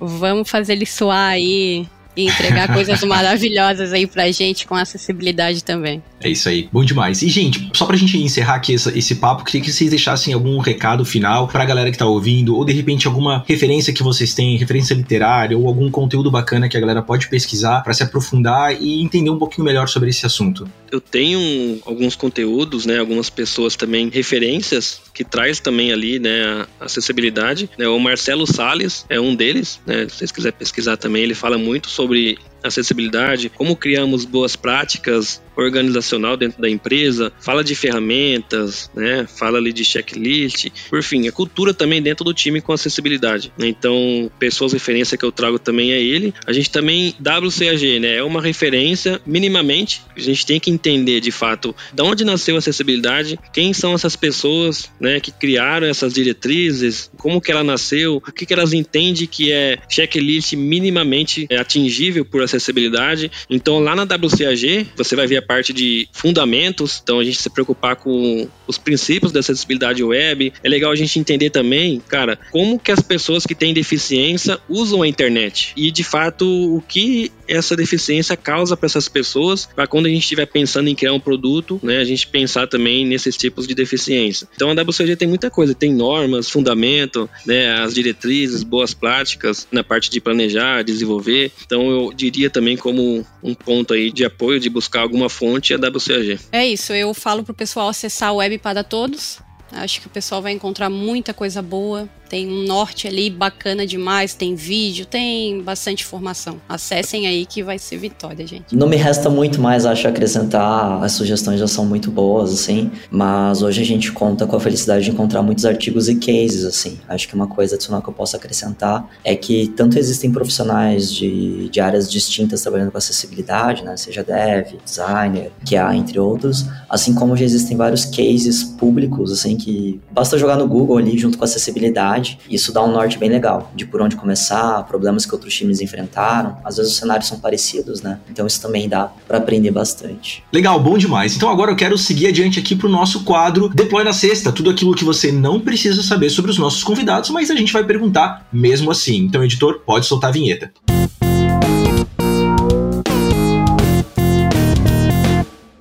Vamos fazer ele suar aí e entregar coisas maravilhosas aí pra gente com acessibilidade também. É isso aí, bom demais. E, gente, só pra gente encerrar aqui esse, esse papo, queria que vocês deixassem algum recado final pra galera que tá ouvindo, ou de repente alguma referência que vocês têm, referência literária, ou algum conteúdo bacana que a galera pode pesquisar para se aprofundar e entender um pouquinho melhor sobre esse assunto. Eu tenho alguns conteúdos, né, algumas pessoas também, referências, que traz também ali, né, a acessibilidade. Né, o Marcelo Sales é um deles, né, se vocês quiserem pesquisar também, ele fala muito sobre acessibilidade, como criamos boas práticas organizacional dentro da empresa, fala de ferramentas, né? Fala ali de checklist, por fim, a cultura também dentro do time com acessibilidade. Né? Então, pessoas referência que eu trago também é ele. A gente também WCAG, né? É uma referência minimamente. A gente tem que entender de fato de onde nasceu a acessibilidade, quem são essas pessoas, né? Que criaram essas diretrizes, como que ela nasceu, o que que elas entendem que é checklist minimamente atingível por acessibilidade. Então, lá na WCAG, você vai ver a parte de fundamentos, então a gente se preocupar com os princípios da acessibilidade web. É legal a gente entender também, cara, como que as pessoas que têm deficiência usam a internet e de fato o que essa deficiência causa para essas pessoas, para quando a gente estiver pensando em criar um produto, né, a gente pensar também nesses tipos de deficiência. Então a WCG tem muita coisa, tem normas, fundamento, né, as diretrizes, boas práticas na parte de planejar, desenvolver. Então eu diria também como um ponto aí de apoio de buscar alguma fonte é a WCAG. É isso, eu falo pro pessoal acessar o Web para Todos. Acho que o pessoal vai encontrar muita coisa boa tem um norte ali bacana demais, tem vídeo, tem bastante informação. Acessem aí que vai ser vitória, gente. Não me resta muito mais, acho, acrescentar. As sugestões já são muito boas, assim. Mas hoje a gente conta com a felicidade de encontrar muitos artigos e cases, assim. Acho que uma coisa adicional que eu posso acrescentar é que tanto existem profissionais de, de áreas distintas trabalhando com acessibilidade, né? Seja dev, designer, que há, entre outros. Assim como já existem vários cases públicos, assim, que basta jogar no Google ali junto com acessibilidade. Isso dá um norte bem legal de por onde começar, problemas que outros times enfrentaram. Às vezes os cenários são parecidos, né? Então isso também dá para aprender bastante. Legal, bom demais. Então agora eu quero seguir adiante aqui pro nosso quadro Deploy na Sexta, tudo aquilo que você não precisa saber sobre os nossos convidados, mas a gente vai perguntar mesmo assim. Então, editor, pode soltar a vinheta.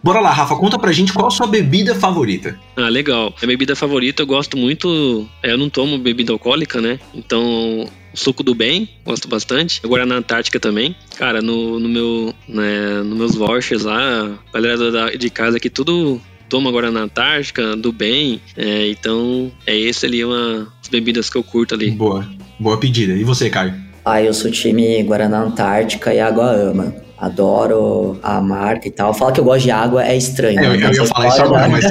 Bora lá, Rafa, conta pra gente qual a sua bebida favorita. Ah, legal. A bebida favorita eu gosto muito. é, Eu não tomo bebida alcoólica, né? Então, suco do bem, gosto bastante. Agora na Antártica também. Cara, no, no meu, né, nos meus vouchers lá, a galera da- de casa aqui tudo toma agora na Antártica, do bem. É, então, é esse ali uma as bebidas que eu curto ali. Boa, boa pedida. E você, Caio? Ah, eu sou time Guaraná Antártica e Água Ama. Adoro a marca e tal. Falar que eu gosto de água é estranho. É, eu, né? eu ia falar isso agora, mas.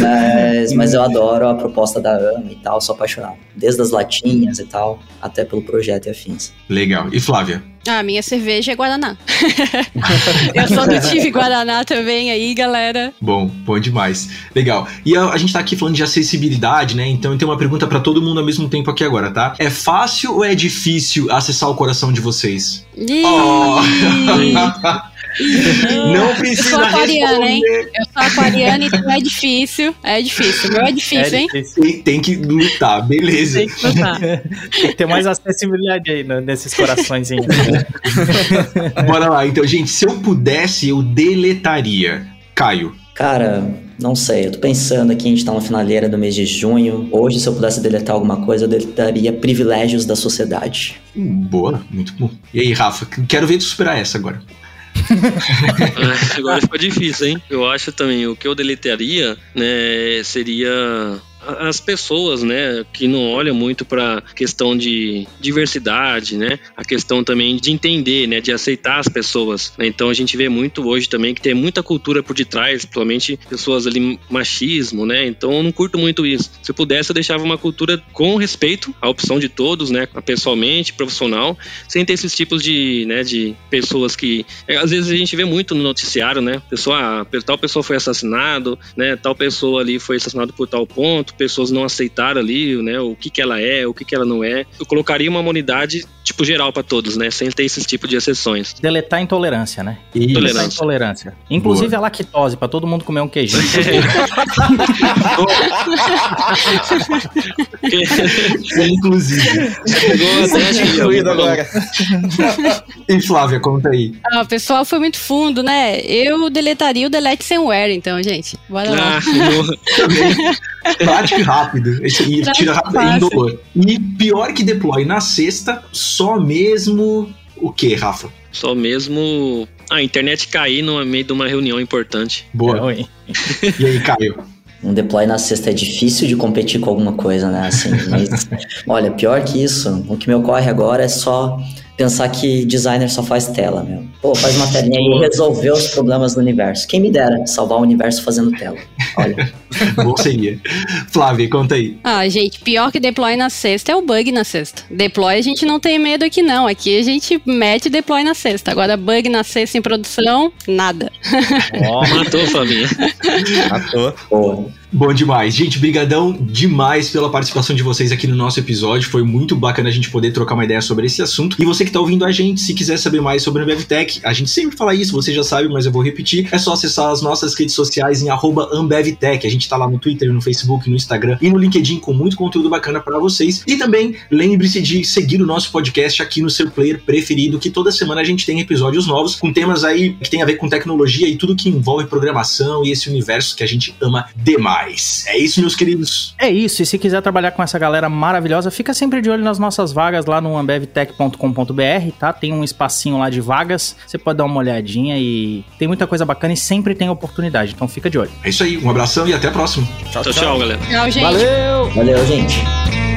mas, mas eu adoro a proposta da AMA e tal, sou apaixonado. Desde as latinhas e tal, até pelo projeto e afins. Legal. E Flávia? Ah, minha cerveja é Guaraná. eu sou do time Guaraná também aí, galera. Bom, bom demais. Legal. E a, a gente tá aqui falando de acessibilidade, né? Então eu tenho uma pergunta pra todo mundo ao mesmo tempo aqui agora, tá? É fácil ou é difícil acessar o coração de vocês? Ih, Oh. Não precisa sou aquariana, hein? Eu sou aquariana, então é difícil. É difícil. O meu é difícil, hein? difícil. Tem, tem que lutar, beleza. Tem que botar. Tem que ter mais acessibilidade aí né, nesses coraçõezinhos. Bora lá. Então, gente, se eu pudesse, eu deletaria. Caio. Cara, não sei, eu tô pensando aqui, a gente tá na finaleira do mês de junho. Hoje, se eu pudesse deletar alguma coisa, eu deletaria privilégios da sociedade. Hum, Boa, muito bom. E aí, Rafa, quero ver tu superar essa agora. Agora ficou difícil, hein? Eu acho também, o que eu deletaria, né, seria as pessoas, né, que não olham muito para questão de diversidade, né, a questão também de entender, né, de aceitar as pessoas. né? Então a gente vê muito hoje também que tem muita cultura por detrás, principalmente pessoas ali machismo, né. Então eu não curto muito isso. Se eu pudesse, eu deixava uma cultura com respeito à opção de todos, né, pessoalmente, profissional, sem ter esses tipos de, né, de pessoas que é, às vezes a gente vê muito no noticiário, né? Pessoa, ah, tal pessoa foi assassinado, né? Tal pessoa ali foi assassinado por tal ponto, pessoas não aceitaram ali, né? O que que ela é, o que que ela não é. Eu colocaria uma imunidade tipo geral pra todos, né? Sem ter esses tipos de exceções. Deletar a intolerância, né? Isso. Deletar a Intolerância. Inclusive a lactose, pra todo mundo comer um queijinho. Inclusive. Que- Incluído agora. E Flávia, conta aí. Ah, o pessoal foi muito fundo, né? Eu deletaria o Delete Somewhere, então, gente. Bora lá. Ah, boa. Prático e rápido. Esse Prático tira e rápido e indolor. E pior que deploy na sexta, só mesmo. O que, Rafa? Só mesmo a internet cair no meio de uma reunião importante. Boa. É. E aí, Caio? Um deploy na sexta é difícil de competir com alguma coisa, né? Assim, mas, olha, pior que isso, o que me ocorre agora é só pensar que designer só faz tela, meu. Pô, faz uma telinha e resolveu os problemas do universo. Quem me dera salvar o universo fazendo tela. Olha, Bom seria. Flávia, conta aí. Ah, gente, pior que deploy na sexta é o bug na sexta. Deploy a gente não tem medo aqui, não. Aqui a gente mete deploy na sexta. Agora, bug na sexta em produção, nada. Ó, Matou, Flavinha. Matou. boa. Bom demais. Gente, brigadão demais pela participação de vocês aqui no nosso episódio. Foi muito bacana a gente poder trocar uma ideia sobre esse assunto. E você que tá ouvindo a gente, se quiser saber mais sobre a AmbevTech, a gente sempre fala isso, você já sabe, mas eu vou repetir. É só acessar as nossas redes sociais em AmbevTech. A gente tá lá no Twitter, no Facebook, no Instagram e no LinkedIn com muito conteúdo bacana para vocês. E também lembre-se de seguir o nosso podcast aqui no seu player preferido, que toda semana a gente tem episódios novos com temas aí que tem a ver com tecnologia e tudo que envolve programação e esse universo que a gente ama demais. Mais. É isso, meus queridos. É isso, e se quiser trabalhar com essa galera maravilhosa, fica sempre de olho nas nossas vagas lá no ambevtech.com.br, tá? Tem um espacinho lá de vagas, você pode dar uma olhadinha e tem muita coisa bacana e sempre tem oportunidade, então fica de olho. É isso aí, um abração e até a próxima. Tchau, tchau, galera. Tchau, gente. Valeu! Valeu, gente.